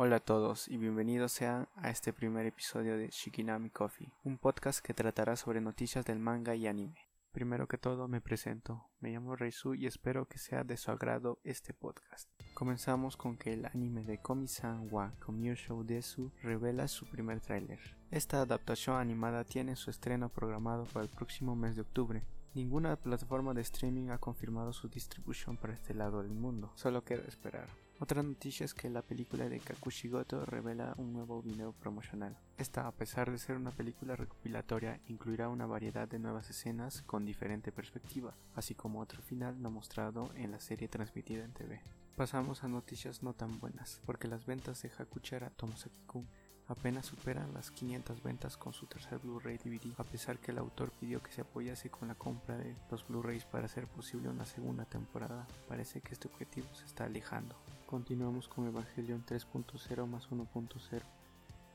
Hola a todos y bienvenidos sean a este primer episodio de Shikinami Coffee, un podcast que tratará sobre noticias del manga y anime. Primero que todo me presento, me llamo Reisu y espero que sea de su agrado este podcast. Comenzamos con que el anime de Komi-san wa Commercial Desu revela su primer tráiler. Esta adaptación animada tiene su estreno programado para el próximo mes de octubre. Ninguna plataforma de streaming ha confirmado su distribución para este lado del mundo, solo queda esperar. Otra noticia es que la película de Kakushigoto revela un nuevo video promocional. Esta, a pesar de ser una película recopilatoria, incluirá una variedad de nuevas escenas con diferente perspectiva, así como otro final no mostrado en la serie transmitida en TV. Pasamos a noticias no tan buenas, porque las ventas de Hakuchara Tomosaki-kun apenas superan las 500 ventas con su tercer Blu-ray DVD, a pesar que el autor pidió que se apoyase con la compra de los Blu-rays para hacer posible una segunda temporada. Parece que este objetivo se está alejando. Continuamos con Evangelion 3.0 más 1.0.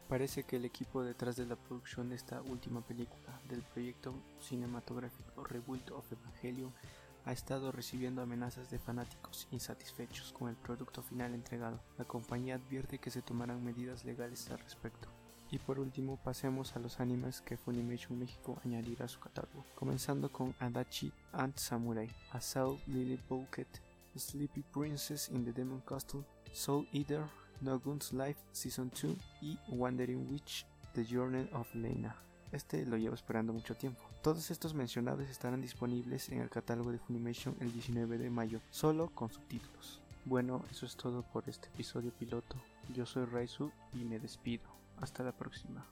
Parece que el equipo detrás de la producción de esta última película del proyecto cinematográfico Rebuild of Evangelion ha estado recibiendo amenazas de fanáticos insatisfechos con el producto final entregado. La compañía advierte que se tomarán medidas legales al respecto. Y por último pasemos a los animes que Funimation México añadirá a su catálogo, comenzando con Adachi and Samurai, Assault Lily Bucket, Sleepy Princess in the Demon Castle, Soul Eater, Nogun's Life Season 2 y Wandering Witch, The Journey of Lena. Este lo llevo esperando mucho tiempo. Todos estos mencionados estarán disponibles en el catálogo de Funimation el 19 de mayo, solo con subtítulos. Bueno, eso es todo por este episodio piloto. Yo soy Raizu y me despido. Hasta la próxima.